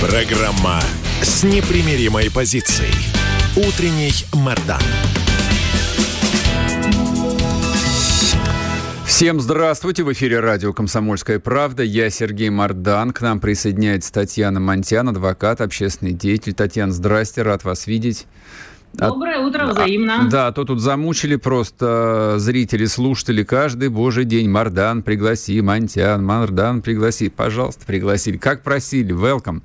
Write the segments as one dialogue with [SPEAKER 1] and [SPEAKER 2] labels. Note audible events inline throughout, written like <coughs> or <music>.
[SPEAKER 1] Программа с непримиримой позицией. Утренний Мордан.
[SPEAKER 2] Всем здравствуйте! В эфире радио «Комсомольская правда». Я Сергей Мордан. К нам присоединяется Татьяна Монтян, адвокат, общественный деятель. Татьяна, здрасте, рад вас видеть.
[SPEAKER 3] Доброе утро, взаимно.
[SPEAKER 2] А, да, то тут замучили просто зрители, слушатели. Каждый божий день Мардан пригласи, Монтян, Мардан пригласи. Пожалуйста, пригласили. Как просили, welcome.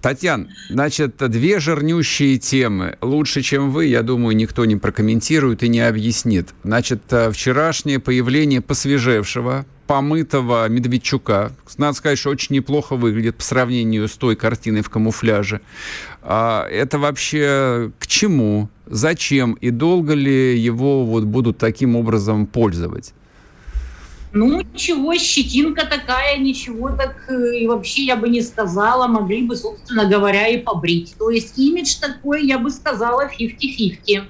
[SPEAKER 2] Татьяна, значит, две жирнющие темы. Лучше, чем вы, я думаю, никто не прокомментирует и не объяснит. Значит, э, вчерашнее появление посвежевшего, помытого Медведчука. Надо сказать, что очень неплохо выглядит по сравнению с той картиной в камуфляже. А это вообще к чему? Зачем? И долго ли его вот будут таким образом пользовать?
[SPEAKER 3] Ну, чего, щетинка такая, ничего так э, и вообще я бы не сказала, могли бы, собственно говоря, и побрить. То есть имидж такой, я бы сказала, 50-50.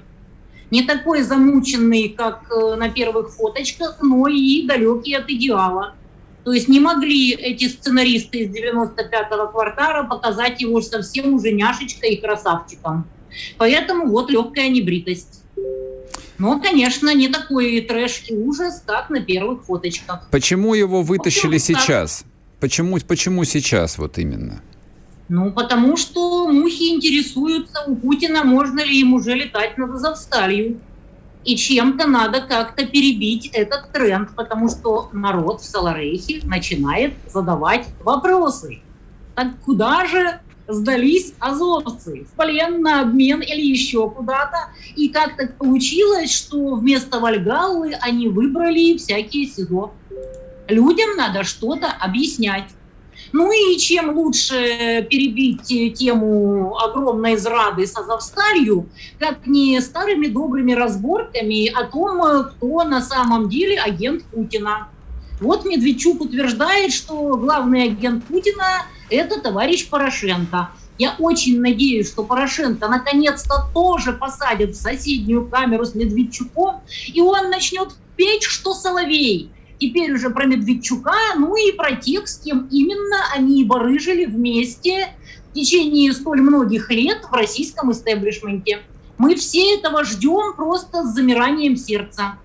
[SPEAKER 3] Не такой замученный, как э, на первых фоточках, но и далекий от идеала. То есть не могли эти сценаристы из 95-го квартала показать его совсем уже няшечкой и красавчиком. Поэтому вот легкая небритость. Но, конечно, не такой трэш и ужас, как на первых фоточках.
[SPEAKER 2] Почему его вытащили вот сейчас? Почему, почему сейчас вот именно?
[SPEAKER 3] Ну, потому что мухи интересуются у Путина, можно ли им уже летать над Азовсталью. И чем-то надо как-то перебить этот тренд, потому что народ в Саларейхе начинает задавать вопросы. Так куда же сдались азовцы в плен на обмен или еще куда-то. И как так получилось, что вместо Вальгаллы они выбрали всякие СИЗО. Людям надо что-то объяснять. Ну и чем лучше перебить тему огромной зрады с Азовсталью, как не старыми добрыми разборками о том, кто на самом деле агент Путина. Вот Медведчук утверждает, что главный агент Путина – это товарищ Порошенко. Я очень надеюсь, что Порошенко наконец-то тоже посадит в соседнюю камеру с Медведчуком, и он начнет петь, что Соловей. Теперь уже про Медведчука, ну и про тех, с кем именно они барыжили вместе в течение столь многих лет в российском истеблишменте. Мы все этого ждем просто с замиранием сердца.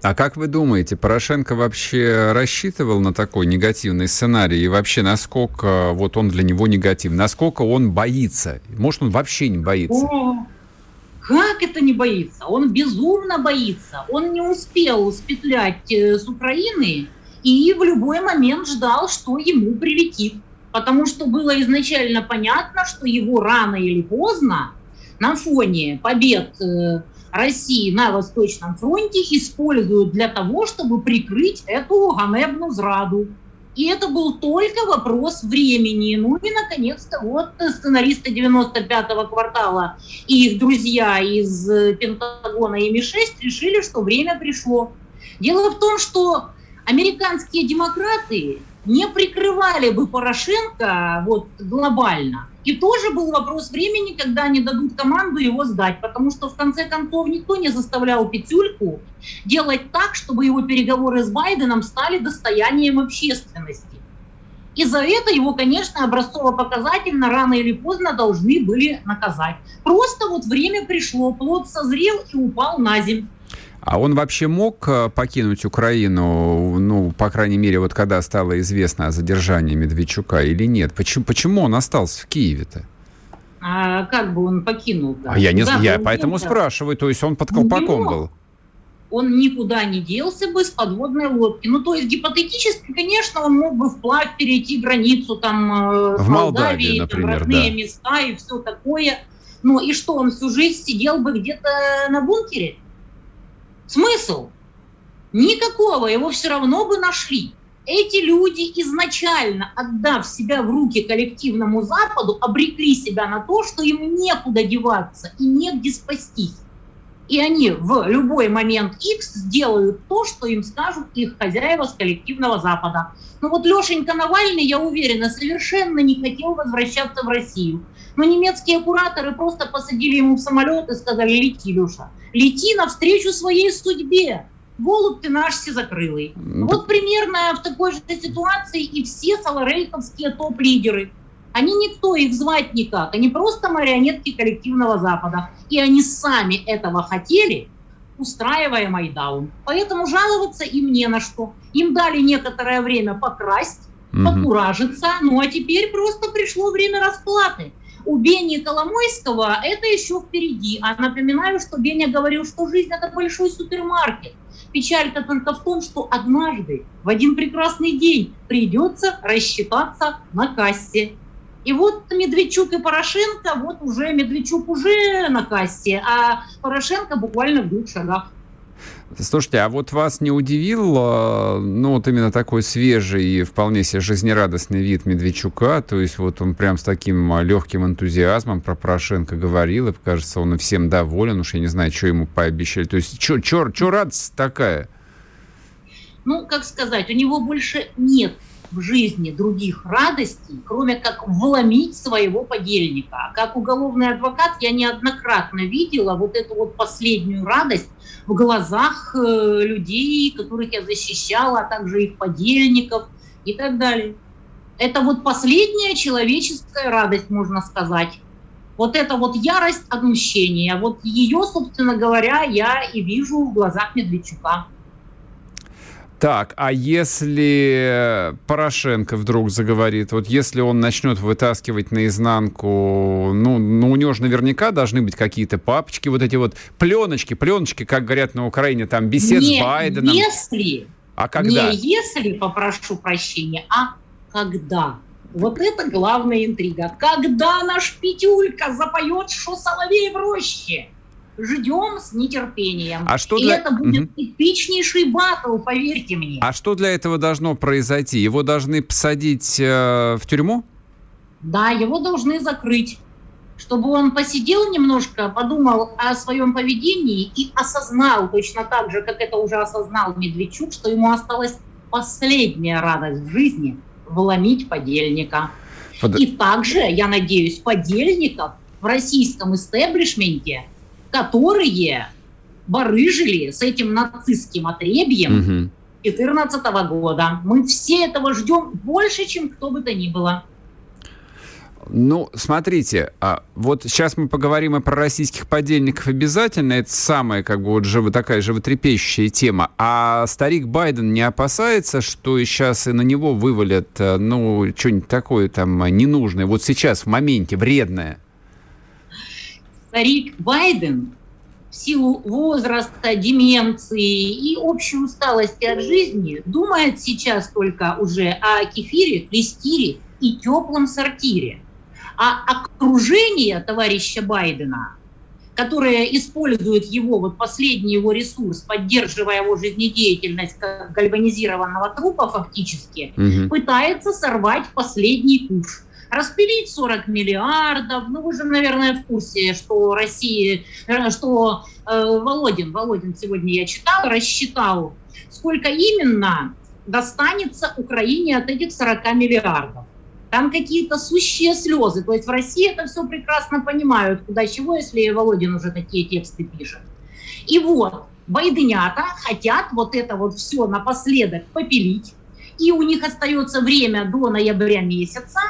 [SPEAKER 2] А как вы думаете, Порошенко вообще рассчитывал на такой негативный сценарий? И вообще, насколько вот он для него негатив? Насколько он боится? Может, он вообще не боится?
[SPEAKER 3] О, как это не боится? Он безумно боится. Он не успел спетлять э, с Украины и в любой момент ждал, что ему прилетит. Потому что было изначально понятно, что его рано или поздно на фоне побед э, России на Восточном фронте используют для того, чтобы прикрыть эту ганебную зраду. И это был только вопрос времени. Ну и, наконец-то, вот сценаристы 95-го квартала и их друзья из Пентагона и Ми-6 решили, что время пришло. Дело в том, что американские демократы не прикрывали бы Порошенко вот глобально – и тоже был вопрос времени, когда они дадут команду его сдать, потому что в конце концов никто не заставлял Петюльку делать так, чтобы его переговоры с Байденом стали достоянием общественности. И за это его, конечно, образцово-показательно рано или поздно должны были наказать. Просто вот время пришло, плод созрел и упал на землю.
[SPEAKER 2] А он вообще мог э, покинуть Украину, ну, по крайней мере, вот когда стало известно о задержании Медведчука или нет? Почему, почему он остался в Киеве-то?
[SPEAKER 3] А как бы он покинул? -то?
[SPEAKER 2] А я не знаю, я поэтому нет, спрашиваю, то есть он под колпаком был?
[SPEAKER 3] Он никуда не делся бы с подводной лодки. Ну, то есть гипотетически, конечно, он мог бы вплавь перейти границу там
[SPEAKER 2] э, в Молдавии, например, там,
[SPEAKER 3] родные
[SPEAKER 2] да.
[SPEAKER 3] места и все такое. Ну и что, он всю жизнь сидел бы где-то на бункере? Смысл? Никакого, его все равно бы нашли. эти люди изначально, отдав себя в руки коллективному Западу, обрекли себя на то, что им некуда деваться и негде спастись. И они в любой момент X сделают то, что им скажут их хозяева с коллективного Запада. Но вот Лешенька Навальный, я уверена, совершенно не хотел возвращаться в Россию. Но немецкие кураторы просто посадили ему в самолет и сказали, лети, Леша, лети навстречу своей судьбе. Голубь ты наш всезакрылый. Вот примерно в такой же ситуации и все саларейковские топ-лидеры. Они никто, их звать никак. Они просто марионетки коллективного Запада. И они сами этого хотели, устраивая Майдаун. Поэтому жаловаться им не на что. Им дали некоторое время покрасть, покуражиться, ну а теперь просто пришло время расплаты. У Бени Коломойского это еще впереди. А напоминаю, что Беня говорил, что жизнь это большой супермаркет. Печаль-то только в том, что однажды, в один прекрасный день, придется рассчитаться на кассе. И вот Медведчук и Порошенко, вот уже Медведчук уже на кассе, а Порошенко буквально в двух шагах.
[SPEAKER 2] Слушайте, а вот вас не удивил, э, ну, вот именно такой свежий и вполне себе жизнерадостный вид Медведчука, то есть вот он прям с таким э, легким энтузиазмом про Порошенко говорил, и, кажется, он всем доволен, уж я не знаю, что ему пообещали. То есть, что радость такая?
[SPEAKER 3] Ну, как сказать, у него больше нет в жизни других радостей, кроме как вломить своего подельника. Как уголовный адвокат я неоднократно видела вот эту вот последнюю радость в глазах э, людей, которых я защищала, а также их подельников и так далее. Это вот последняя человеческая радость, можно сказать. Вот это вот ярость отмщения, вот ее, собственно говоря, я и вижу в глазах Медведчука.
[SPEAKER 2] Так, а если Порошенко вдруг заговорит, вот если он начнет вытаскивать наизнанку, ну, ну у него же наверняка должны быть какие-то папочки, вот эти вот пленочки, пленочки, как говорят на Украине, там бесед не с Байденом.
[SPEAKER 3] если, а когда? Не если, попрошу прощения, а когда. Вот это главная интрига. Когда наш Петюлька запоет, что соловей в роще? Ждем с нетерпением. А что для... И это будет угу. эпичнейший батл, поверьте мне.
[SPEAKER 2] А что для этого должно произойти? Его должны посадить э, в тюрьму?
[SPEAKER 3] Да, его должны закрыть чтобы он посидел немножко, подумал о своем поведении и осознал, точно так же, как это уже осознал Медведчук, что ему осталась последняя радость в жизни – вломить подельника. Под... И также, я надеюсь, подельников в российском истеблишменте – которые барыжили с этим нацистским отребьем 2014 года. Мы все этого ждем больше, чем кто бы то ни было.
[SPEAKER 2] Ну, смотрите, а вот сейчас мы поговорим и про российских подельников обязательно. Это самая, как бы, вот живо, такая животрепещущая тема. А старик Байден не опасается, что сейчас и на него вывалят, э, ну, что-нибудь такое там ненужное, вот сейчас, в моменте, вредное?
[SPEAKER 3] Старик Байден в силу возраста, деменции и общей усталости от жизни думает сейчас только уже о кефире, клестире и теплом сортире. А окружение товарища Байдена, которое использует его, вот последний его ресурс, поддерживая его жизнедеятельность как гальванизированного трупа фактически, угу. пытается сорвать последний куш распилить 40 миллиардов. Ну, вы же, наверное, в курсе, что Россия, э, что э, Володин, Володин сегодня я читал, рассчитал, сколько именно достанется Украине от этих 40 миллиардов. Там какие-то сущие слезы. То есть в России это все прекрасно понимают, куда чего, если Володин уже такие тексты пишет. И вот, байденята хотят вот это вот все напоследок попилить, и у них остается время до ноября месяца,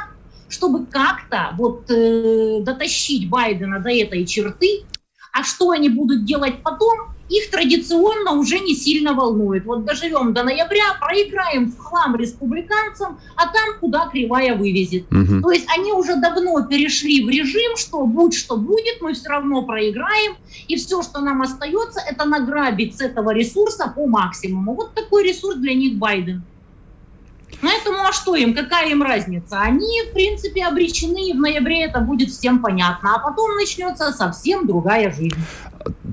[SPEAKER 3] чтобы как-то вот э, дотащить Байдена до этой черты, а что они будут делать потом, их традиционно уже не сильно волнует. Вот доживем до ноября, проиграем в хлам республиканцам, а там куда кривая вывезет. Угу. То есть они уже давно перешли в режим, что будь что будет, мы все равно проиграем, и все, что нам остается, это награбить с этого ресурса по максимуму. Вот такой ресурс для них Байден. Поэтому, а что им, какая им разница? Они, в принципе, обречены, и в ноябре это будет всем понятно. А потом начнется совсем другая жизнь.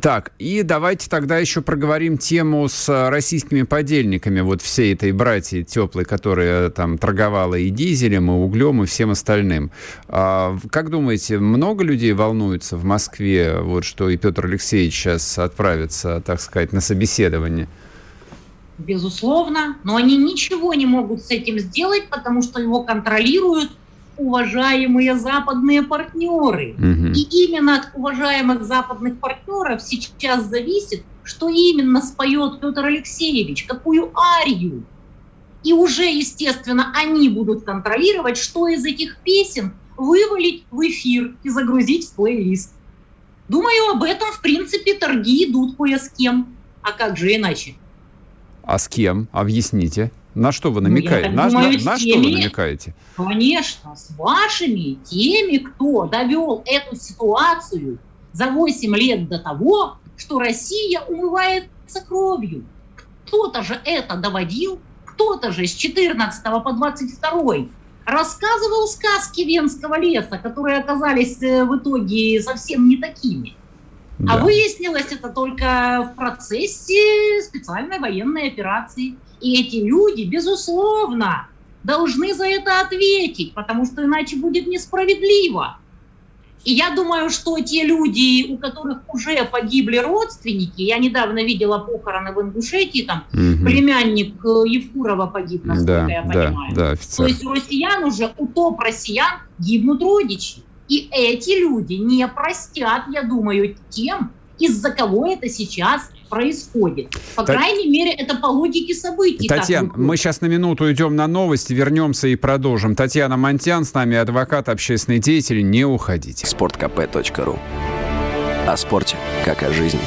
[SPEAKER 2] Так, и давайте тогда еще проговорим тему с э, российскими подельниками вот всей этой братьи теплой, которая там торговала и дизелем, и углем, и всем остальным. А, как думаете, много людей волнуются в Москве, вот что и Петр Алексеевич сейчас отправится, так сказать, на собеседование?
[SPEAKER 3] Безусловно, но они ничего не могут с этим сделать, потому что его контролируют уважаемые западные партнеры. Угу. И именно от уважаемых западных партнеров сейчас зависит, что именно споет Петр Алексеевич, какую арию. И уже, естественно, они будут контролировать, что из этих песен вывалить в эфир и загрузить в плейлист. Думаю, об этом, в принципе, торги идут кое с кем. А как же иначе?
[SPEAKER 2] А с кем? Объясните. На что вы намекаете? Ну, на, думаю, на, на теми, что вы намекаете?
[SPEAKER 3] Конечно, с вашими, теми, кто довел эту ситуацию за 8 лет до того, что Россия умывается кровью. Кто-то же это доводил, кто-то же с 14 по 22 рассказывал сказки Венского леса, которые оказались э, в итоге совсем не такими. А да. А выяснилось это только в процессе специальной военной операции. И эти люди, безусловно, должны за это ответить, потому что иначе будет несправедливо. И я думаю, что те люди, у которых уже погибли родственники, я недавно видела похороны в Ингушетии, там угу. племянник э, Евкурова погиб, насколько да, я понимаю. Да, да, То есть у россиян уже, у топ россиян гибнут родичи. И эти люди не простят, я думаю, тем, из-за кого это сейчас происходит. По Та... крайней мере, это по логике событий.
[SPEAKER 2] Татьяна, мы сейчас на минуту идем на новости, вернемся и продолжим. Татьяна Монтян с нами, адвокат, общественный деятель. Не уходите.
[SPEAKER 4] Спорткп.ру О спорте, как о жизни.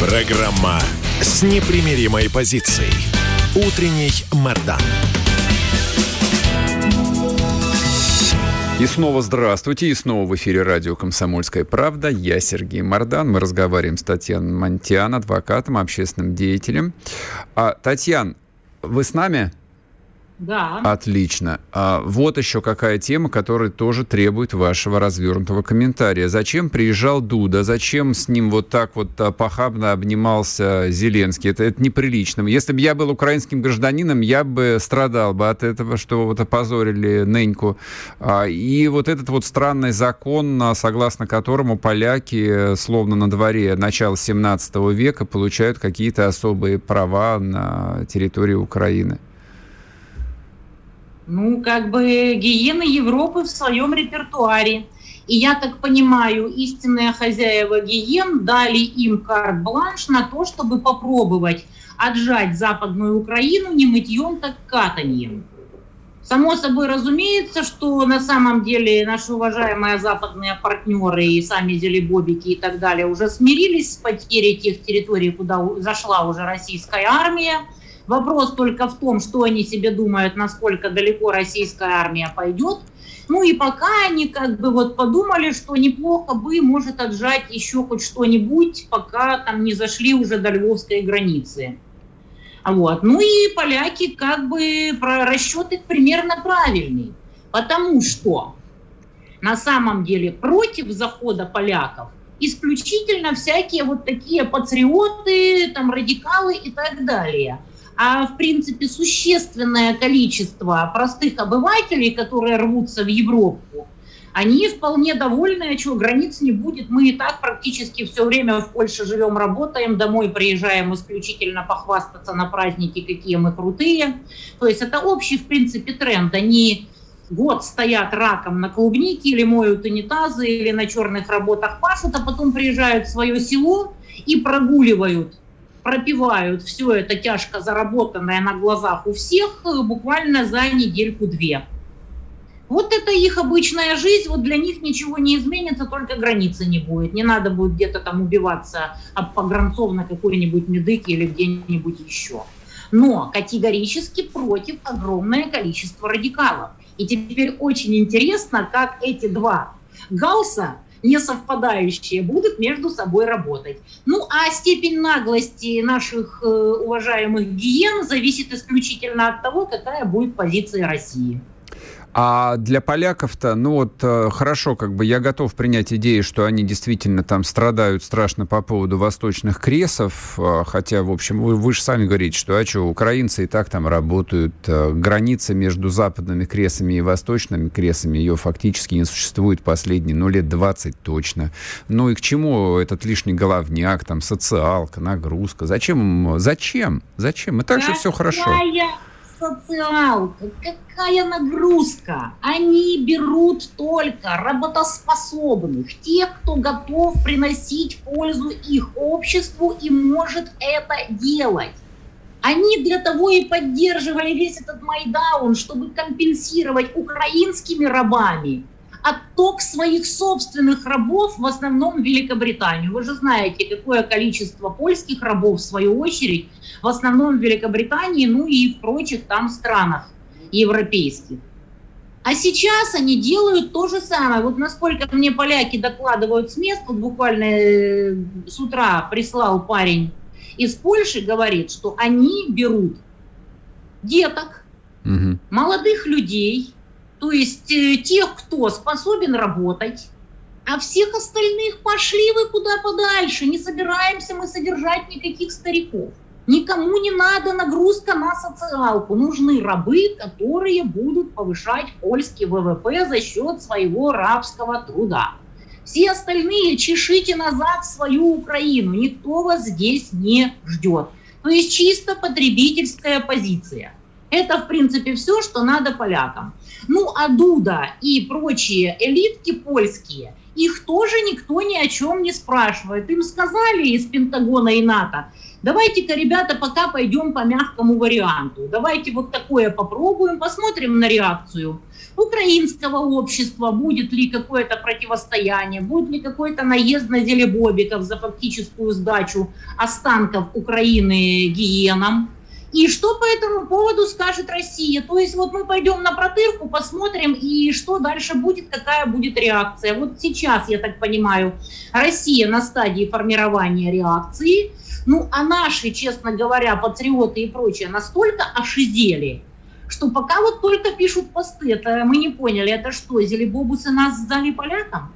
[SPEAKER 1] Программа с непримиримой позицией. Утренний Мордан.
[SPEAKER 2] И снова здравствуйте, и снова в эфире радио «Комсомольская правда». Я Сергей Мордан. Мы разговариваем с Татьяной Монтян, адвокатом, общественным деятелем. А, Татьян, вы с нами?
[SPEAKER 3] Да.
[SPEAKER 2] Отлично. А вот еще какая тема, которая тоже требует вашего развернутого комментария. Зачем приезжал Дуда? Зачем с ним вот так вот а, похабно обнимался Зеленский? Это, это неприлично. Если бы я был украинским гражданином, я бы страдал бы от этого, что вот опозорили Неньку. А, и вот этот вот странный закон, а, согласно которому поляки, словно на дворе начала 17 века, получают какие-то особые права на территории Украины.
[SPEAKER 3] Ну, как бы гиены Европы в своем репертуаре. И я так понимаю, истинные хозяева гиен дали им карт-бланш на то, чтобы попробовать отжать Западную Украину не мытьем, так катаньем. Само собой разумеется, что на самом деле наши уважаемые западные партнеры и сами Зелебобики и так далее уже смирились с потерей тех территорий, куда зашла уже российская армия – Вопрос только в том, что они себе думают, насколько далеко российская армия пойдет. Ну и пока они как бы вот подумали, что неплохо бы, может, отжать еще хоть что-нибудь, пока там не зашли уже до львовской границы. Вот. Ну и поляки как бы расчет их примерно правильный, потому что на самом деле против захода поляков исключительно всякие вот такие патриоты, там радикалы и так далее – а в принципе существенное количество простых обывателей, которые рвутся в Европу, они вполне довольны, а что, границ не будет. Мы и так практически все время в Польше живем, работаем, домой приезжаем исключительно похвастаться на праздники, какие мы крутые. То есть это общий, в принципе, тренд. Они год стоят раком на клубнике или моют унитазы, или на черных работах пашут, а потом приезжают в свое село и прогуливают пропивают все это тяжко заработанное на глазах у всех э, буквально за недельку-две. Вот это их обычная жизнь, вот для них ничего не изменится, только границы не будет. Не надо будет где-то там убиваться об погранцов на какой-нибудь медыке или где-нибудь еще. Но категорически против огромное количество радикалов. И теперь очень интересно, как эти два галса не совпадающие будут между собой работать. Ну а степень наглости наших э, уважаемых гиен зависит исключительно от того, какая будет позиция России.
[SPEAKER 2] А для поляков-то, ну вот э, хорошо, как бы я готов принять идею, что они действительно там страдают страшно по поводу восточных кресов, э, хотя, в общем, вы, вы же сами говорите, что, а что, украинцы и так там работают, э, граница между западными кресами и восточными кресами, ее фактически не существует последние, ну, лет 20 точно. Ну и к чему этот лишний головняк, там, социалка, нагрузка? Зачем? Зачем? Зачем? И так же все хорошо
[SPEAKER 3] социалка, какая нагрузка. Они берут только работоспособных, тех, кто готов приносить пользу их обществу и может это делать. Они для того и поддерживали весь этот Майдаун, чтобы компенсировать украинскими рабами отток своих собственных рабов, в основном в Великобританию. Вы же знаете, какое количество польских рабов, в свою очередь, в основном в Великобритании, ну и в прочих там странах европейских. А сейчас они делают то же самое. Вот насколько мне поляки докладывают с мест, вот буквально э, с утра прислал парень из Польши, говорит, что они берут деток, угу. молодых людей, то есть э, тех, кто способен работать, а всех остальных пошли вы куда подальше, не собираемся мы содержать никаких стариков. Никому не надо нагрузка на социалку. Нужны рабы, которые будут повышать польский ВВП за счет своего рабского труда. Все остальные чешите назад в свою Украину. Никто вас здесь не ждет. То есть чисто потребительская позиция. Это, в принципе, все, что надо полякам. Ну, а Дуда и прочие элитки польские, их тоже никто ни о чем не спрашивает. Им сказали из Пентагона и НАТО, давайте-ка, ребята, пока пойдем по мягкому варианту. Давайте вот такое попробуем, посмотрим на реакцию украинского общества, будет ли какое-то противостояние, будет ли какой-то наезд на Зелебобиков за фактическую сдачу останков Украины гиенам. И что по этому поводу скажет Россия? То есть вот мы пойдем на протырку, посмотрим, и что дальше будет, какая будет реакция. Вот сейчас, я так понимаю, Россия на стадии формирования реакции. Ну, а наши, честно говоря, патриоты и прочее настолько ошизели, что пока вот только пишут посты, это мы не поняли, это что, Зелебобусы нас сдали полякам?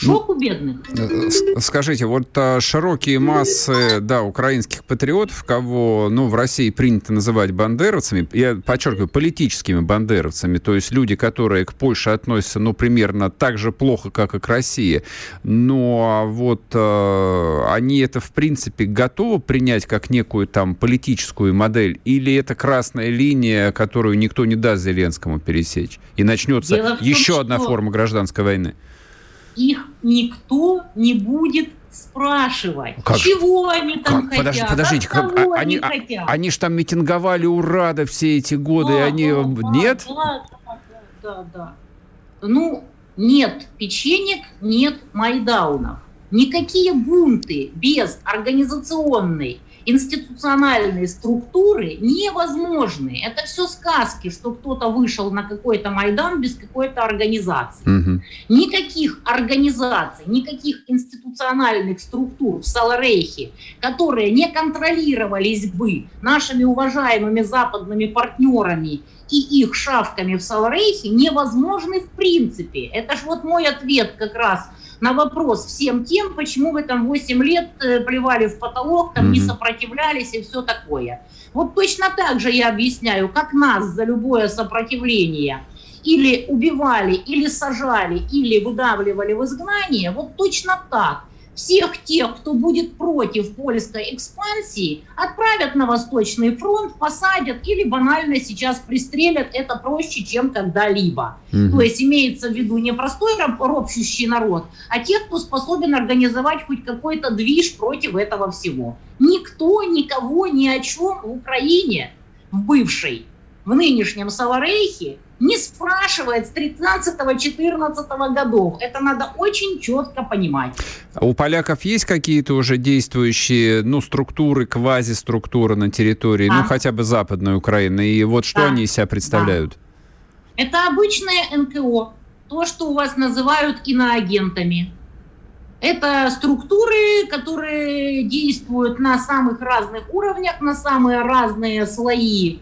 [SPEAKER 3] Шок ну, у бедных.
[SPEAKER 2] Э, скажите, вот а, широкие массы, да, украинских патриотов, кого, ну, в России принято называть бандеровцами, я подчеркиваю, политическими бандеровцами, то есть люди, которые к Польше относятся, ну, примерно так же плохо, как и к России, но вот э, они это, в принципе, готовы принять как некую там политическую модель, или это красная линия, которую никто не даст Зеленскому пересечь, и начнется том, еще одна форма гражданской войны?
[SPEAKER 3] Их никто не будет спрашивать, как? чего они там как?
[SPEAKER 2] хотят, подождите, как? А, они, они, хотят. они же там митинговали у Рада все эти годы, да, и они... Да, нет?
[SPEAKER 3] Да, да, да, да. Ну, нет печенек, нет майдаунов. Никакие бунты без организационной институциональные структуры невозможны. Это все сказки, что кто-то вышел на какой-то Майдан без какой-то организации. Угу. Никаких организаций, никаких институциональных структур в Саларейхе, которые не контролировались бы нашими уважаемыми западными партнерами и их шавками в Саларейхе, невозможны в принципе. Это ж вот мой ответ как раз – на вопрос всем тем, почему вы там 8 лет э, плевали в потолок, там mm-hmm. не сопротивлялись и все такое. Вот точно так же я объясняю, как нас за любое сопротивление или убивали, или сажали, или выдавливали в изгнание, вот точно так всех тех, кто будет против польской экспансии, отправят на Восточный фронт, посадят или банально сейчас пристрелят. Это проще, чем когда-либо. Угу. То есть имеется в виду не простой ропщущий народ, а тех, кто способен организовать хоть какой-то движ против этого всего. Никто никого ни о чем в Украине, в бывшей, в нынешнем Саларейхе не спрашивает с 13-14 годов. Это надо очень четко понимать.
[SPEAKER 2] У поляков есть какие-то уже действующие ну, структуры, квазиструктуры на территории, да. ну хотя бы Западной Украины? И вот что да. они из себя представляют?
[SPEAKER 3] Да. Это обычное НКО, то, что у вас называют иноагентами. Это структуры, которые действуют на самых разных уровнях, на самые разные слои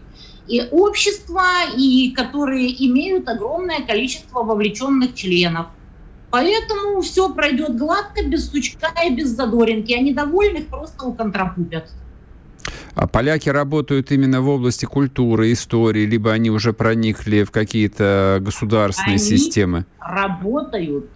[SPEAKER 3] и общества, и которые имеют огромное количество вовлеченных членов. Поэтому все пройдет гладко, без стучка и без задоринки, а недовольных просто уконтропупят.
[SPEAKER 2] А поляки работают именно в области культуры, истории, либо они уже проникли в какие-то государственные они системы?
[SPEAKER 3] работают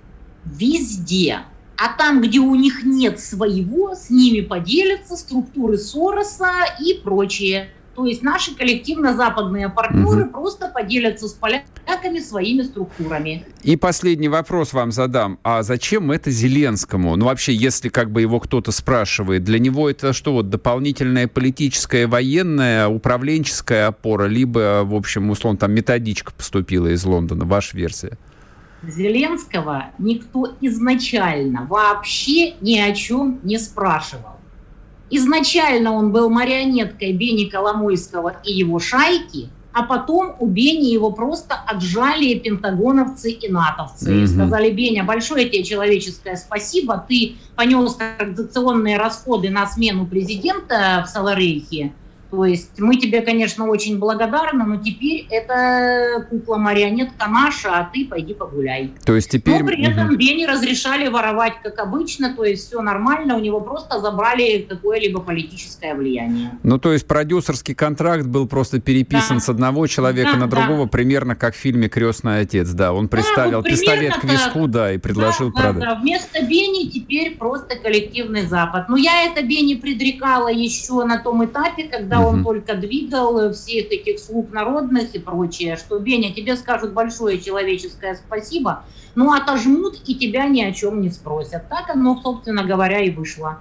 [SPEAKER 3] везде. А там, где у них нет своего, с ними поделятся структуры Сороса и прочее. То есть наши коллективно-западные партнеры угу. просто поделятся с поляками своими структурами.
[SPEAKER 2] И последний вопрос вам задам. А зачем это Зеленскому? Ну, вообще, если как бы его кто-то спрашивает, для него это что, вот дополнительная политическая, военная, управленческая опора, либо, в общем, условно, там методичка поступила из Лондона, ваша версия?
[SPEAKER 3] Зеленского никто изначально вообще ни о чем не спрашивал. Изначально он был марионеткой Бени Коломойского и его шайки, а потом у Бени его просто отжали пентагоновцы и натовцы. Mm-hmm. Сказали, Беня, большое тебе человеческое спасибо, ты понес организационные расходы на смену президента в Саларейхе, то есть мы тебе, конечно, очень благодарны, но теперь это кукла-марионетка наша, а ты пойди погуляй.
[SPEAKER 2] То есть теперь...
[SPEAKER 3] Но при этом угу. Бени разрешали воровать, как обычно, то есть все нормально, у него просто забрали какое-либо политическое влияние.
[SPEAKER 2] Ну, то есть продюсерский контракт был просто переписан да. с одного человека да, на другого, да. примерно как в фильме «Крестный отец», да. Он приставил да, пистолет к виску, да, и предложил да, продать. Да,
[SPEAKER 3] да. Вместо Бени теперь просто коллективный Запад. Но я это Бени предрекала еще на том этапе, когда он только двигал всех этих слуг народных и прочее, что, Беня, тебе скажут большое человеческое спасибо, ну, отожмут и тебя ни о чем не спросят. Так оно, собственно говоря, и вышло.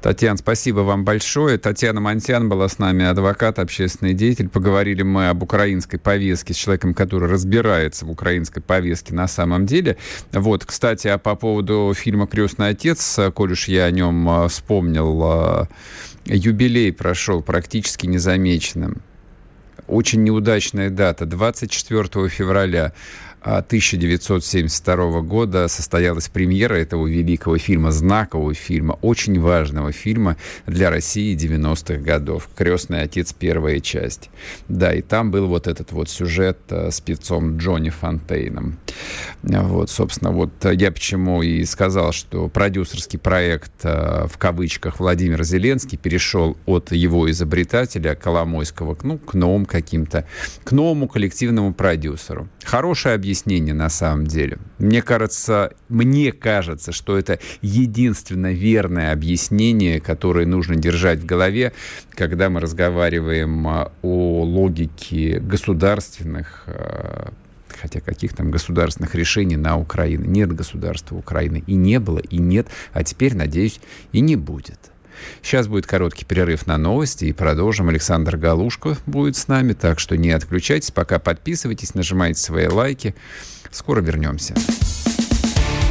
[SPEAKER 2] Татьяна, спасибо вам большое. Татьяна Монтян была с нами, адвокат, общественный деятель. Поговорили мы об украинской повестке с человеком, который разбирается в украинской повестке на самом деле. Вот, кстати, а по поводу фильма «Крестный отец», коль уж я о нем а, вспомнил, юбилей прошел практически незамеченным. Очень неудачная дата, 24 февраля. 1972 года состоялась премьера этого великого фильма, знакового фильма, очень важного фильма для России 90-х годов. «Крестный отец. Первая часть». Да, и там был вот этот вот сюжет э, с певцом Джонни Фонтейном. Вот, собственно, вот я почему и сказал, что продюсерский проект э, в кавычках Владимир Зеленский перешел от его изобретателя Коломойского ну, к новым каким-то, к новому коллективному продюсеру. Хорошее объяснение объяснение на самом деле. Мне кажется, мне кажется, что это единственно верное объяснение, которое нужно держать в голове, когда мы разговариваем а, о логике государственных а, хотя каких там государственных решений на Украине. Нет государства Украины. И не было, и нет, а теперь, надеюсь, и не будет. Сейчас будет короткий перерыв на новости и продолжим. Александр Галушко будет с нами, так что не отключайтесь, пока подписывайтесь, нажимайте свои лайки. Скоро вернемся.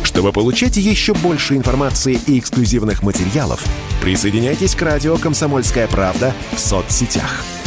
[SPEAKER 1] Чтобы получать еще больше информации и эксклюзивных материалов, присоединяйтесь к радио «Комсомольская правда» в соцсетях –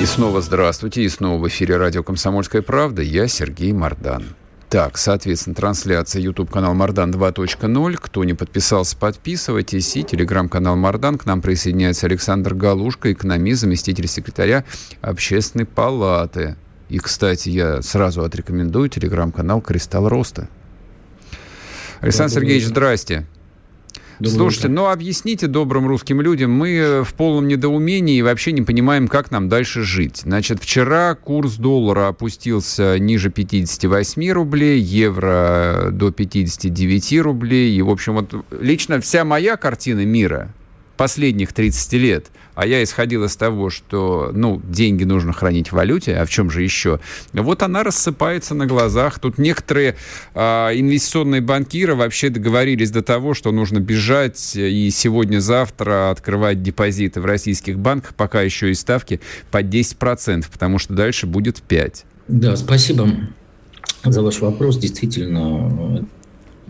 [SPEAKER 2] И снова здравствуйте, и снова в эфире радио «Комсомольская правда». Я Сергей Мордан. Так, соответственно, трансляция YouTube-канал Мардан 2.0. Кто не подписался, подписывайтесь. И телеграм-канал Мардан. К нам присоединяется Александр Галушка, экономист, заместитель секретаря Общественной палаты. И, кстати, я сразу отрекомендую телеграм-канал «Кристалл Роста». Александр Сергеевич, здрасте. Думаю, Слушайте, ну объясните добрым русским людям, мы в полном недоумении и вообще не понимаем, как нам дальше жить. Значит, вчера курс доллара опустился ниже 58 рублей, евро до 59 рублей. И, в общем, вот лично вся моя картина мира последних 30 лет, а я исходил из того, что, ну, деньги нужно хранить в валюте, а в чем же еще? Вот она рассыпается на глазах. Тут некоторые а, инвестиционные банкиры вообще договорились до того, что нужно бежать и сегодня-завтра открывать депозиты в российских банках, пока еще и ставки под 10%, потому что дальше будет 5%.
[SPEAKER 5] Да, спасибо за ваш вопрос. Действительно,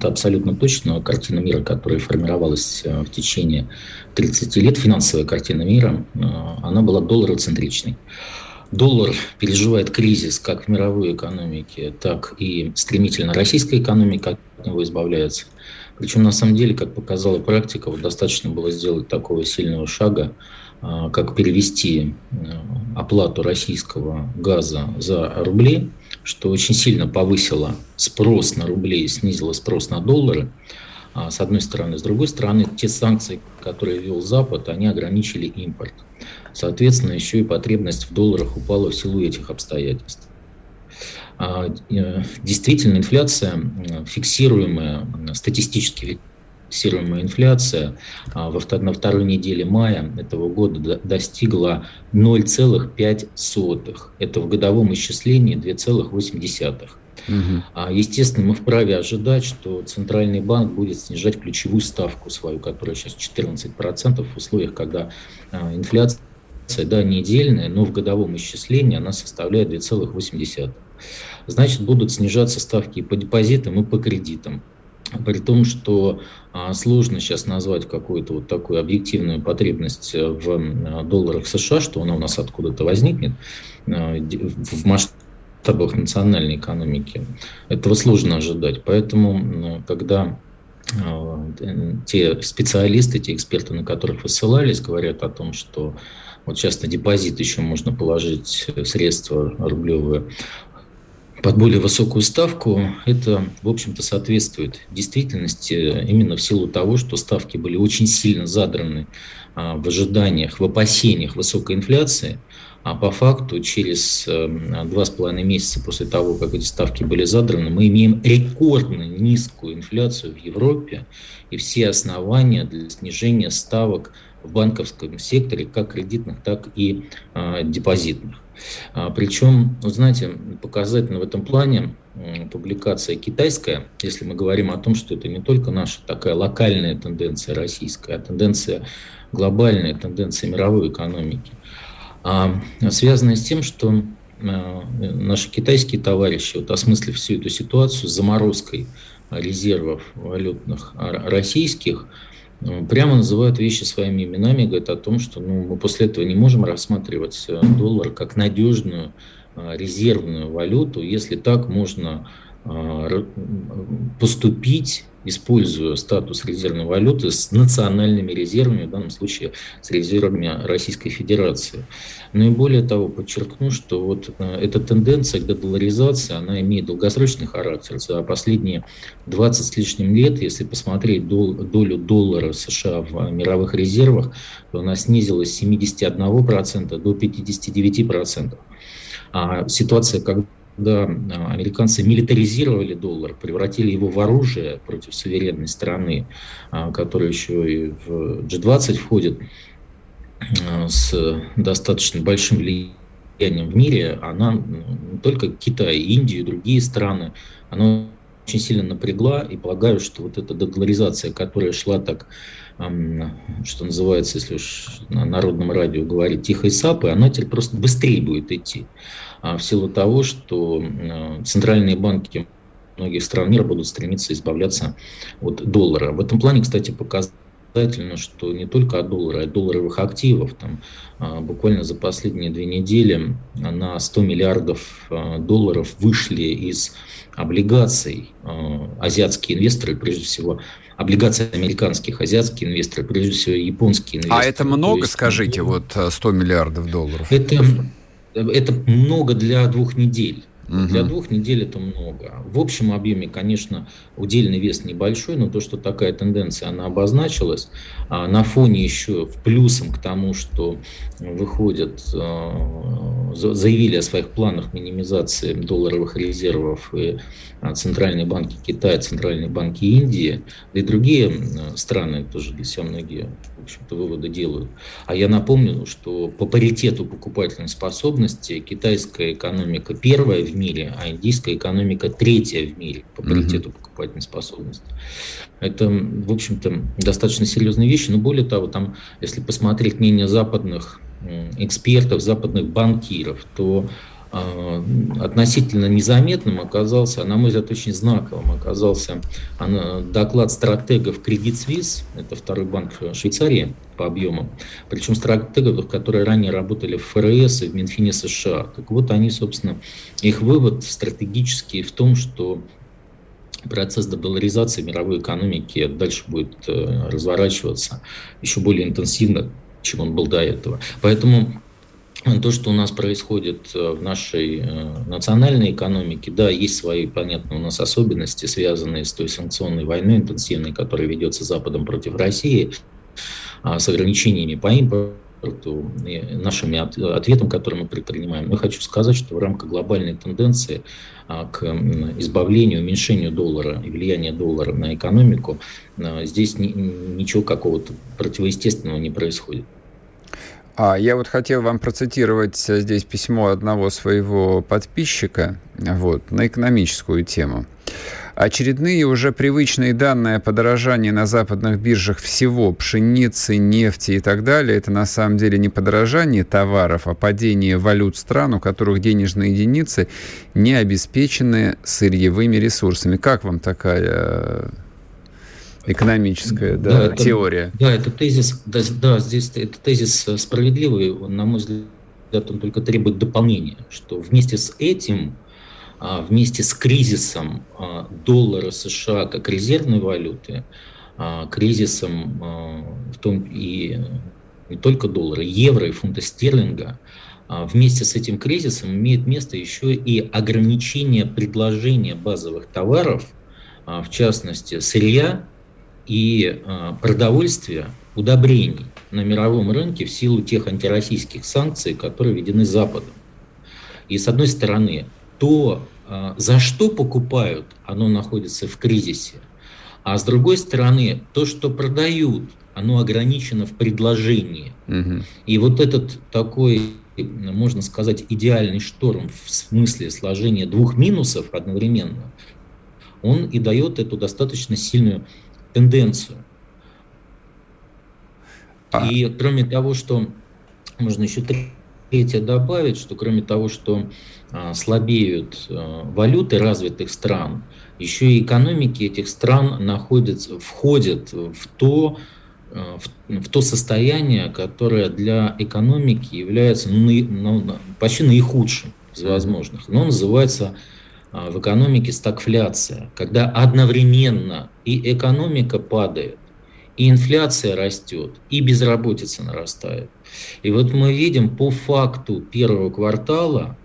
[SPEAKER 5] абсолютно точно картина мира, которая формировалась э, в течение 30 лет, финансовая картина мира, э, она была доллароцентричной. Доллар переживает кризис как в мировой экономике, так и стремительно российская экономика от него избавляется. Причем, на самом деле, как показала практика, вот достаточно было сделать такого сильного шага, э, как перевести оплату российского газа за рубли, что очень сильно повысило спрос на рубли снизило спрос на доллары, а, с одной стороны. С другой стороны, те санкции, которые ввел Запад, они ограничили импорт. Соответственно, еще и потребность в долларах упала в силу этих обстоятельств. А, э, действительно, инфляция, фиксируемая, статистически фиксируемая инфляция а, во, на второй неделе мая этого года достигла 0,5. Это в годовом исчислении 2,8. Угу. Естественно, мы вправе ожидать, что Центральный банк будет снижать ключевую ставку свою, которая сейчас 14% в условиях, когда а, инфляция да, недельная, но в годовом исчислении она составляет 2,8. Значит, будут снижаться ставки и по депозитам, и по кредитам. При том, что а, сложно сейчас назвать какую-то вот такую объективную потребность в а, долларах США, что она у нас откуда-то возникнет а, в масштабах национальной экономики. Этого сложно ожидать. Поэтому, когда те специалисты, те эксперты, на которых вы ссылались, говорят о том, что вот сейчас на депозит еще можно положить средства рублевые под более высокую ставку, это, в общем-то, соответствует действительности именно в силу того, что ставки были очень сильно задраны а, в ожиданиях, в опасениях высокой инфляции, а по факту через э, два с половиной месяца после того, как эти ставки были задраны, мы имеем рекордно низкую инфляцию в Европе и все основания для снижения ставок в банковском секторе, как кредитных, так и э, депозитных. А, причем, вот знаете, показательно в этом плане публикация китайская, если мы говорим о том, что это не только наша такая локальная тенденция российская, а тенденция глобальная, тенденция мировой экономики, а связанная с тем, что а, наши китайские товарищи, вот осмыслив всю эту ситуацию с заморозкой резервов валютных российских, прямо называют вещи своими именами, говорят о том, что ну, мы после этого не можем рассматривать э, доллар как надежную э, резервную валюту. Если так можно э, поступить используя статус резервной валюты с национальными резервами, в данном случае с резервами Российской Федерации. Ну и более того, подчеркну, что вот э, эта тенденция к дедоларизации, она имеет долгосрочный характер. За последние 20 с лишним лет, если посмотреть долю доллара США в мировых резервах, то она снизилась с 71% до 59%. А ситуация, когда когда а, американцы милитаризировали доллар, превратили его в оружие против суверенной страны, а, которая еще и в G20 входит а, с достаточно большим влиянием в мире, она не только Китай, Индию и другие страны, она очень сильно напрягла, и полагаю, что вот эта дедоларизация, которая шла так, что называется, если уж на народном радио говорить, тихой сапы, она теперь просто быстрее будет идти. А в силу того, что э, центральные банки многих стран мира будут стремиться избавляться от доллара. В этом плане, кстати, показательно, что не только от доллара, а от долларовых активов. Там, а, буквально за последние две недели на 100 миллиардов а, долларов вышли из облигаций азиатские инвесторы, прежде всего облигации американских, азиатские инвесторы, прежде всего японские инвесторы.
[SPEAKER 2] А это много, есть, скажите, вот 100 миллиардов долларов?
[SPEAKER 5] Это это много для двух недель. Угу. Для двух недель это много. В общем объеме, конечно, удельный вес небольшой, но то, что такая тенденция, она обозначилась, на фоне еще в плюсом к тому, что выходят, а, заявили о своих планах минимизации долларовых резервов и а, центральные банки Китая, центральные банки Индии, да и другие страны тоже для себя многие в общем-то, выводы делают. А я напомню, что по паритету покупательной способности китайская экономика первая в мире, а индийская экономика третья в мире по паритету mm-hmm. покупательной способности. Это, в общем-то, достаточно серьезные вещи. Но более того, там, если посмотреть мнение западных экспертов, западных банкиров, то а, относительно незаметным оказался, на мой взгляд, очень знаковым оказался доклад стратегов Credit Suisse, это второй банк Швейцарии по объемам, причем стратегов, которые ранее работали в ФРС и в Минфине США. Так вот, они, собственно, их вывод стратегический в том, что процесс деболаризации мировой экономики дальше будет э, разворачиваться еще более интенсивно, чем он был до этого. Поэтому то, что у нас происходит э, в нашей э, национальной экономике, да, есть свои, понятно, у нас особенности, связанные с той санкционной войной интенсивной, которая ведется Западом против России, а, с ограничениями по импорту, нашими ответом, который мы предпринимаем. Я хочу сказать, что в рамках глобальной тенденции а, к избавлению, уменьшению доллара и влияния доллара на экономику, а, здесь ничего какого-то противоестественного не происходит.
[SPEAKER 2] А я вот хотел вам процитировать здесь письмо одного своего подписчика вот, на экономическую тему. Очередные уже привычные данные о подорожании на западных биржах всего пшеницы, нефти и так далее, это на самом деле не подорожание товаров, а падение валют стран, у которых денежные единицы не обеспечены сырьевыми ресурсами. Как вам такая экономическая да, да, это, теория.
[SPEAKER 5] Да, это тезис, да, да, здесь это тезис справедливый, он, на мой взгляд, он только требует дополнения, что вместе с этим, вместе с кризисом а, доллара США как резервной валюты, а, кризисом в том и не только доллара, евро и фунта стерлинга, вместе с этим кризисом имеет место еще и ограничение предложения базовых товаров, в частности сырья, и а, продовольствия, удобрений на мировом рынке в силу тех антироссийских санкций, которые введены Западом. И с одной стороны, то, а, за что покупают, оно находится в кризисе. А с другой стороны, то, что продают, оно ограничено в предложении. Угу. И вот этот такой, можно сказать, идеальный шторм в смысле сложения двух минусов одновременно, он и дает эту достаточно сильную тенденцию. А. И кроме того, что можно еще третье добавить, что кроме того, что а, слабеют а, валюты развитых стран, еще и экономики этих стран находятся, входят в то, а, в, в то состояние, которое для экономики является ну, ну, почти наихудшим из возможных. Оно называется а, в экономике стагфляция, когда одновременно и экономика падает, и инфляция растет, и безработица нарастает. И вот мы видим по факту первого квартала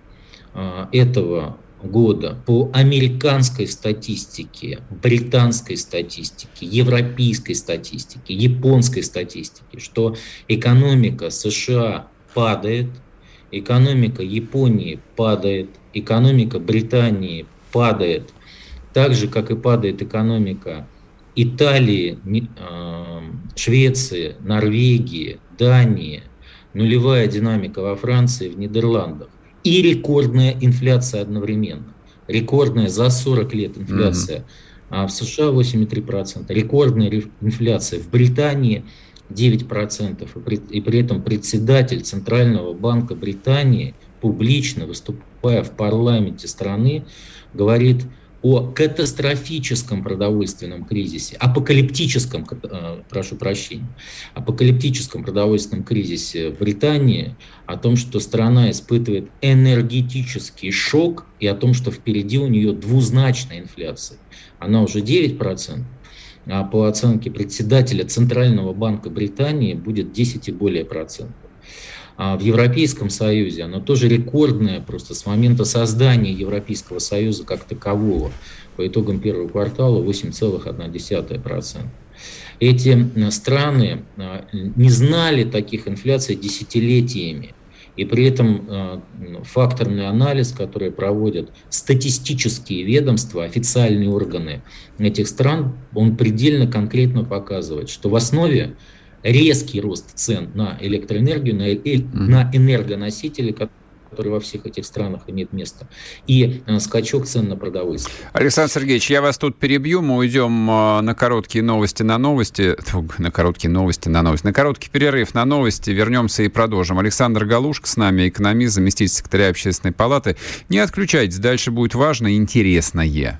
[SPEAKER 5] а, этого года по американской статистике, британской статистике, европейской статистике, японской статистике, что экономика США падает, экономика Японии падает, экономика Британии падает, так же, как и падает экономика Италии, а, Швеции, Норвегии, Дании, нулевая динамика во Франции, в Нидерландах и рекордная инфляция одновременно. Рекордная за 40 лет инфляция. Mm-hmm. А в США 8,3%. Рекордная инфляция в Британии 9%. И при, и при этом председатель Центрального банка Британии публично выступая в парламенте страны, говорит о катастрофическом продовольственном кризисе, апокалиптическом, э, прошу прощения, апокалиптическом продовольственном кризисе в Британии, о том, что страна испытывает энергетический шок и о том, что впереди у нее двузначная инфляция. Она уже 9%, а по оценке председателя Центрального банка Британии будет 10 и более процентов. А в Европейском Союзе оно тоже рекордное просто с момента создания Европейского Союза как такового. По итогам первого квартала 8,1%. Эти страны а, не знали таких инфляций десятилетиями. И при этом э, факторный анализ, который проводят статистические ведомства, официальные органы этих стран, он предельно конкретно показывает, что в основе резкий рост цен на электроэнергию, на, на энергоносители, который во всех этих странах имеет место, и э, скачок цен на продовольствие.
[SPEAKER 2] Александр Сергеевич, я вас тут перебью, мы уйдем э, на короткие новости на новости, на короткие новости на новости, на короткий перерыв на новости, вернемся и продолжим. Александр Галушка с нами, экономист, заместитель секретаря общественной палаты. Не отключайтесь, дальше будет важно и интересное.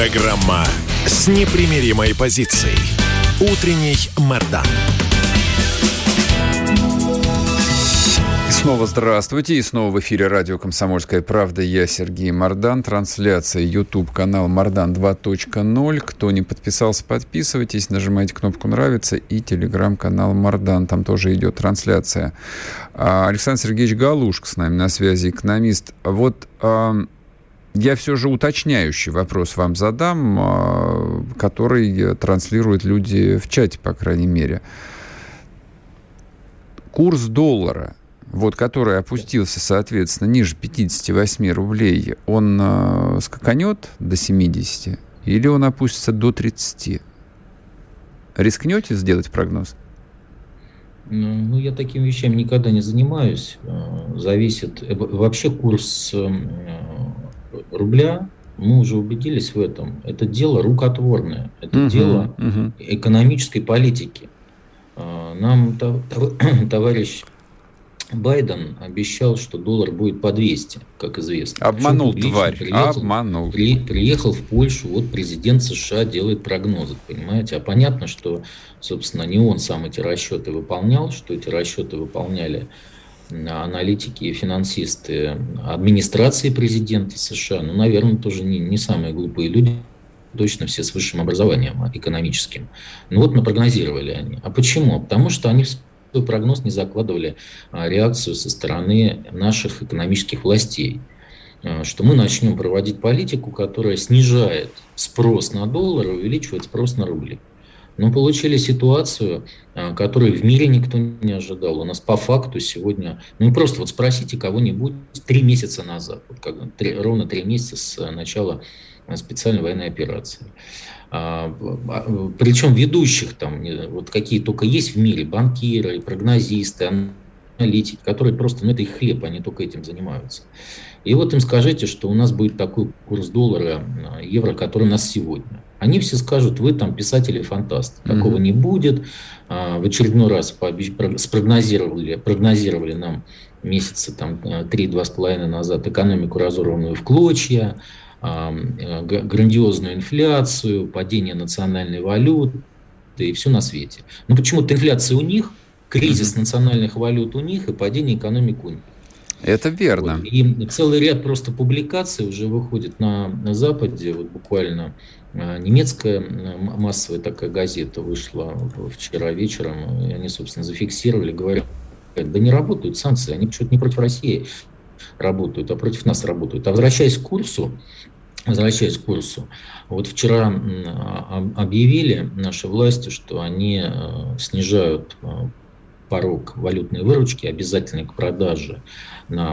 [SPEAKER 1] Программа с непримиримой позицией. Утренний Мордан.
[SPEAKER 2] снова здравствуйте. И снова в эфире радио «Комсомольская правда». Я Сергей Мордан. Трансляция YouTube канал Мордан 2.0. Кто не подписался, подписывайтесь. Нажимайте кнопку «Нравится» и телеграм-канал Мордан. Там тоже идет трансляция. А, Александр Сергеевич Галушка с нами на связи, экономист. Вот я все же уточняющий вопрос вам задам, а, который транслируют люди в чате, по крайней мере. Курс доллара – вот, который опустился, соответственно, ниже 58 рублей, он э, скаканет до 70 или он опустится до 30? Рискнете сделать прогноз?
[SPEAKER 5] Ну, ну я такими вещами никогда не занимаюсь. Э, зависит... Э, вообще курс э, рубля, мы уже убедились в этом, это дело рукотворное, это угу, дело угу. экономической политики. Нам <coughs> товарищ Байден обещал, что доллар будет по 200, как известно.
[SPEAKER 2] Обманул тварь, приехал, обманул.
[SPEAKER 5] При, приехал в Польшу, вот президент США делает прогнозы, понимаете? А понятно, что, собственно, не он сам эти расчеты выполнял, что эти расчеты выполняли аналитики и финансисты администрации президента США, ну, наверное, тоже не, не самые глупые люди, точно все с высшим образованием экономическим. Ну вот напрогнозировали они. А почему? Потому что они свой прогноз не закладывали а, реакцию со стороны наших экономических властей а, что мы начнем проводить политику, которая снижает спрос на доллар увеличивает спрос на рубли. Но получили ситуацию, а, которую в мире никто не ожидал. У нас по факту сегодня, ну просто вот спросите кого-нибудь три месяца назад, вот как, три, ровно три месяца с начала специальной военной операции. А, а, причем ведущих там, вот какие только есть в мире, банкиры, прогнозисты, аналитики, которые просто, ну это их хлеб, они только этим занимаются. И вот им скажите, что у нас будет такой курс доллара, а, евро, который у нас сегодня. Они все скажут, вы там писатели-фантасты. Такого mm-hmm. не будет. В очередной раз спрогнозировали, прогнозировали нам месяца там 3-2,5 с назад экономику разорванную в клочья, Э, грандиозную инфляцию, падение национальной валюты и все на свете. Но почему-то инфляция у них, кризис mm-hmm. национальных валют у них и падение экономики у них.
[SPEAKER 2] Это верно.
[SPEAKER 5] Вот. И целый ряд просто публикаций уже выходит на, на Западе. Вот буквально э, немецкая массовая такая газета вышла вчера вечером. И они, собственно, зафиксировали, говорят, да не работают санкции, они почему-то не против России работают, а против нас работают. А возвращаясь к курсу, Возвращаясь к курсу, вот вчера объявили наши власти, что они э, снижают порог валютной выручки, обязательный к продаже на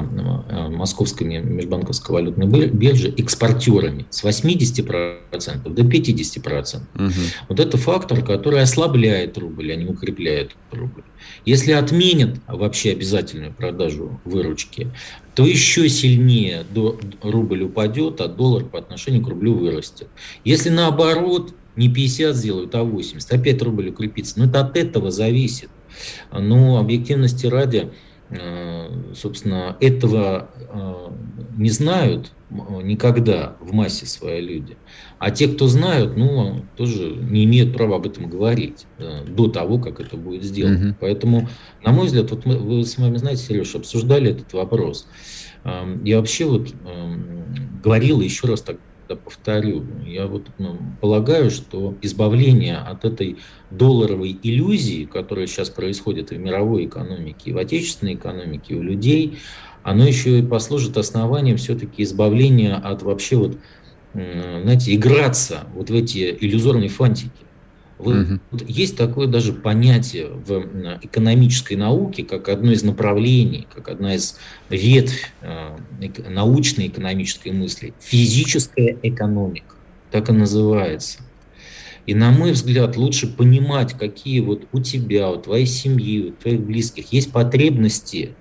[SPEAKER 5] э, московской межбанковской валютной бирже экспортерами с 80% до 50%. Угу. Вот это фактор, который ослабляет рубль, а не укрепляет рубль. Если отменят вообще обязательную продажу выручки, то еще сильнее рубль упадет, а доллар по отношению к рублю вырастет. Если наоборот, не 50 сделают, а 80, опять рубль укрепится. Но это от этого зависит. Но объективности ради, собственно, этого не знают никогда в массе свои люди. А те, кто знают, ну, тоже не имеют права об этом говорить э, до того, как это будет сделано. Угу. Поэтому, на мой взгляд, вот мы, вы с вами, знаете, Сереж, обсуждали этот вопрос. Э, я вообще вот э, говорил, еще раз так повторю, я вот ну, полагаю, что избавление от этой долларовой иллюзии, которая сейчас происходит в мировой экономике, в отечественной экономике, у людей, оно еще и послужит основанием все-таки избавления от вообще вот знаете, играться вот в эти иллюзорные фантики. Вот, угу. вот есть такое даже понятие в экономической науке, как одно из направлений, как одна из ветвь э, научной экономической мысли. Физическая экономика, так и называется. И на мой взгляд, лучше понимать, какие вот у тебя, у твоей семьи, у твоих близких есть потребности,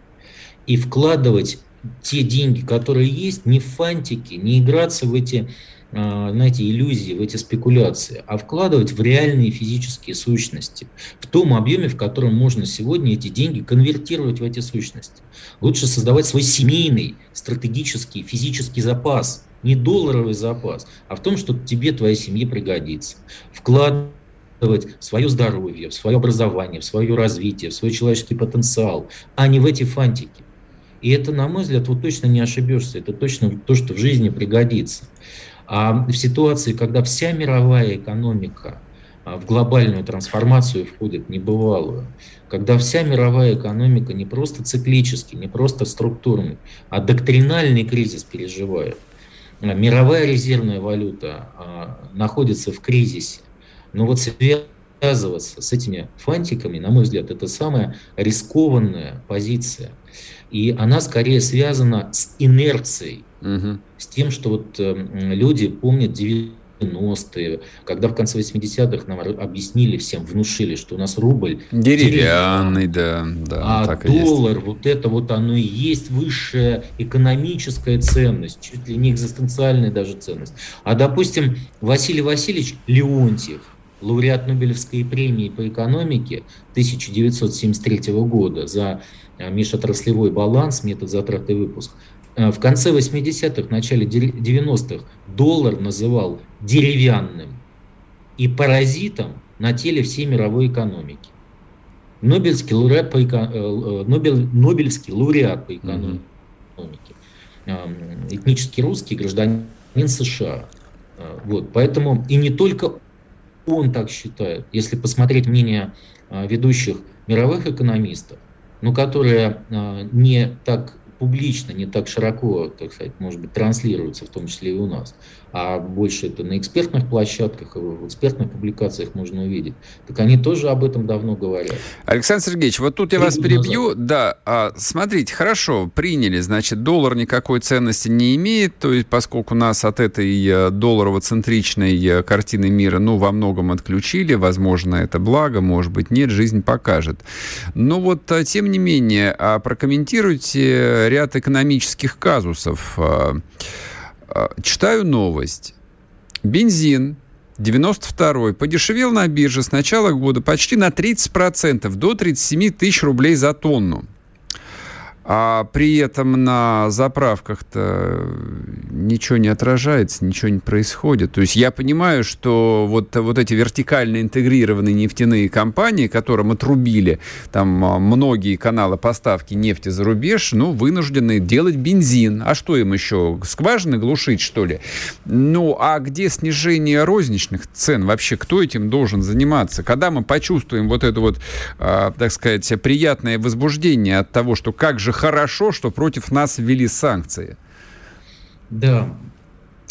[SPEAKER 5] и вкладывать те деньги, которые есть, не в фантики, не играться в эти, знаете, иллюзии, в эти спекуляции, а вкладывать в реальные физические сущности, в том объеме, в котором можно сегодня эти деньги конвертировать в эти сущности. Лучше создавать свой семейный, стратегический, физический запас, не долларовый запас, а в том, что тебе, твоей семье пригодится. Вкладывать в свое здоровье, в свое образование, в свое развитие, в свой человеческий потенциал, а не в эти фантики. И это, на мой взгляд, вот точно не ошибешься, это точно то, что в жизни пригодится. А в ситуации, когда вся мировая экономика а, в глобальную трансформацию входит небывалую, когда вся мировая экономика не просто циклический, не просто структурный, а доктринальный кризис переживает, а, мировая резервная валюта а, находится в кризисе, но вот связываться с этими фантиками, на мой взгляд, это самая рискованная позиция – и она скорее связана с инерцией, угу. с тем, что вот э, люди помнят 90-е, когда в конце 80-х нам объяснили всем, внушили, что у нас рубль
[SPEAKER 2] деревянный, да, да,
[SPEAKER 5] а доллар, вот это вот оно и есть высшая экономическая ценность, чуть ли не экзистенциальная даже ценность. А допустим, Василий Васильевич Леонтьев, лауреат Нобелевской премии по экономике 1973 года за межотраслевой баланс, метод затрат и выпуск. Э, в конце 80-х, начале 90-х доллар называл деревянным и паразитом на теле всей мировой экономики. Нобелевский лауреат по, э, Нобель, Нобелевский лауреат по экономике. Mm-hmm. Этнически русский гражданин США. Вот, поэтому и не только он так считает. Если посмотреть мнение ведущих мировых экономистов, но которая а, не так публично, не так широко, так сказать, может быть, транслируется, в том числе и у нас, а больше это на экспертных площадках, в экспертных публикациях можно увидеть, так они тоже об этом давно говорят.
[SPEAKER 2] Александр Сергеевич, вот тут я вас перебью. Назад. Да, а, смотрите, хорошо, приняли, значит, доллар никакой ценности не имеет, то есть поскольку нас от этой э, долларово-центричной э, картины мира, ну, во многом отключили, возможно, это благо, может быть, нет, жизнь покажет. Но вот, э, тем не менее, а прокомментируйте ряд экономических казусов. А, читаю новость. Бензин 92-й подешевел на бирже с начала года почти на 30%, до 37 тысяч рублей за тонну а при этом на заправках-то ничего не отражается, ничего не происходит. То есть я понимаю, что вот, вот эти вертикально интегрированные нефтяные компании, которым отрубили там а, многие каналы поставки нефти за рубеж, ну, вынуждены делать бензин. А что им еще? Скважины глушить, что ли? Ну, а где снижение розничных цен? Вообще, кто этим должен заниматься? Когда мы почувствуем вот это вот, э, так сказать, приятное возбуждение от того, что как же хорошо, что против нас ввели санкции.
[SPEAKER 5] Да,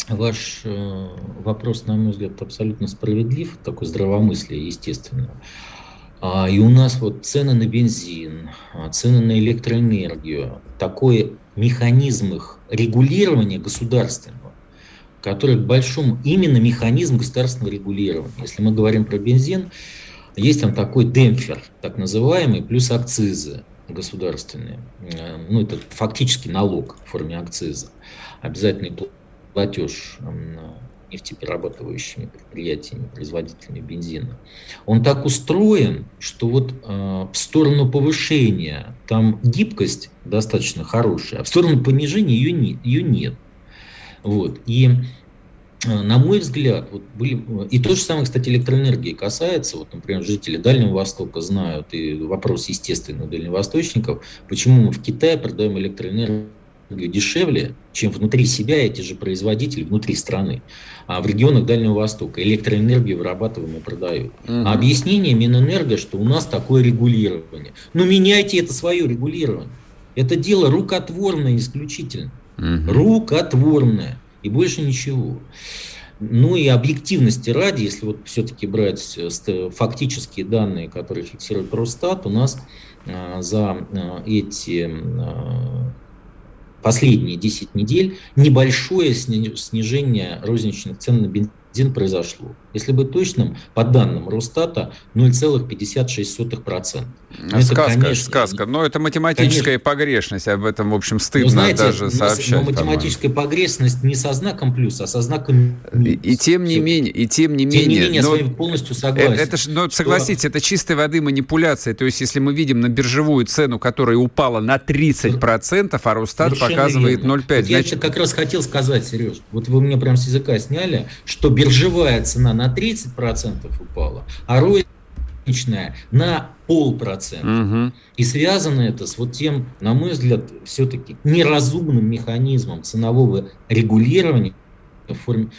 [SPEAKER 5] ваш э, вопрос, на мой взгляд, абсолютно справедлив, такой здравомыслие, естественно. А, и у нас вот цены на бензин, а, цены на электроэнергию, такой механизм их регулирования государственного, который к большому, именно механизм государственного регулирования. Если мы говорим про бензин, есть там такой демпфер, так называемый, плюс акцизы государственные. Э, ну, это фактически налог в форме акциза. Обязательный платеж нефтеперерабатывающими предприятиями, производителями бензина, он так устроен, что вот э, в сторону повышения там гибкость достаточно хорошая, а в сторону понижения ее нет. Ее нет. Вот. И на мой взгляд, вот были, и то же самое, кстати, электроэнергии касается, вот, например, жители Дальнего Востока знают, и вопрос, естественно, у дальневосточников, почему мы в Китае продаем электроэнергию дешевле, чем внутри себя эти же производители, внутри страны. А в регионах Дальнего Востока электроэнергию вырабатываем и продают. Угу. А объяснение Минэнерго, что у нас такое регулирование. Ну, меняйте это свое регулирование. Это дело рукотворное исключительно. Угу. Рукотворное. И больше ничего. Ну и объективности ради, если вот все-таки брать э, фактические данные, которые фиксирует Росстат, у нас а, за эти последние 10 недель небольшое снижение розничных цен на бензин произошло. Если быть точным, по данным Росстата 0,56%.
[SPEAKER 2] Это, сказка, конечно, сказка. Но это математическая конечно, погрешность, об этом, в общем, стыдно знаете, даже сообщать. Но
[SPEAKER 5] математическая погрешность не со знаком плюс, а со знаком
[SPEAKER 2] минус. И, и тем не менее, и тем не менее. Тем не менее,
[SPEAKER 5] но, я с вами полностью согласен.
[SPEAKER 2] Это, это, но согласитесь, это чистой воды манипуляция. То есть, если мы видим на биржевую цену, которая упала на 30%, а Росстат Совершенно показывает 0,5. Вот
[SPEAKER 5] значит... Я как раз хотел сказать, Сереж, вот вы мне прям с языка сняли, что биржевая цена на 30% упала, а розничная на полпроцента. Угу. И связано это с вот тем, на мой взгляд, все-таки неразумным механизмом ценового регулирования в форме,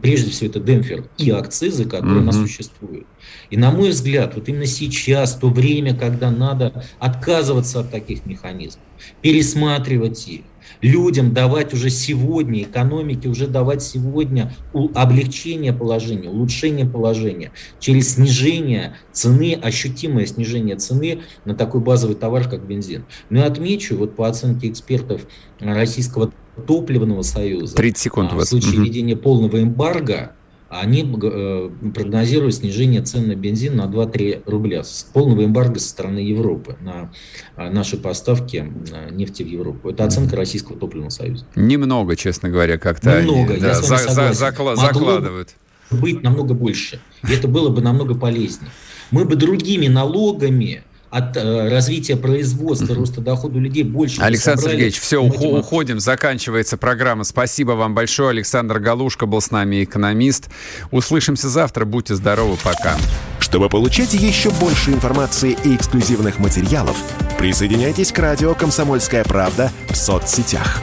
[SPEAKER 5] прежде всего это демпфер и акцизы, которые угу. у нас существуют. И на мой взгляд, вот именно сейчас, то время, когда надо отказываться от таких механизмов, пересматривать их, людям давать уже сегодня, экономике уже давать сегодня облегчение положения, улучшение положения через снижение цены, ощутимое снижение цены на такой базовый товар, как бензин. Но я отмечу, вот по оценке экспертов Российского топливного союза,
[SPEAKER 2] 30 секунд
[SPEAKER 5] а, в случае введения полного эмбарго, они э, прогнозируют снижение цен на бензин на 2-3 рубля с полного эмбарго со стороны Европы на э, наши поставки э, нефти в Европу. Это оценка Российского топливного союза.
[SPEAKER 2] Немного, честно говоря, как-то
[SPEAKER 5] Немного, они, да, за, за,
[SPEAKER 2] закла- закладывают.
[SPEAKER 5] быть намного больше. И это было бы намного полезнее. Мы бы другими налогами от э, развития производства, роста дохода людей больше.
[SPEAKER 2] Александр Сергеевич, все, уху- уходим, заканчивается программа. Спасибо вам большое. Александр Галушка был с нами, экономист. Услышимся завтра. Будьте здоровы. Пока.
[SPEAKER 1] Чтобы получать еще больше информации и эксклюзивных материалов, присоединяйтесь к радио «Комсомольская правда» в соцсетях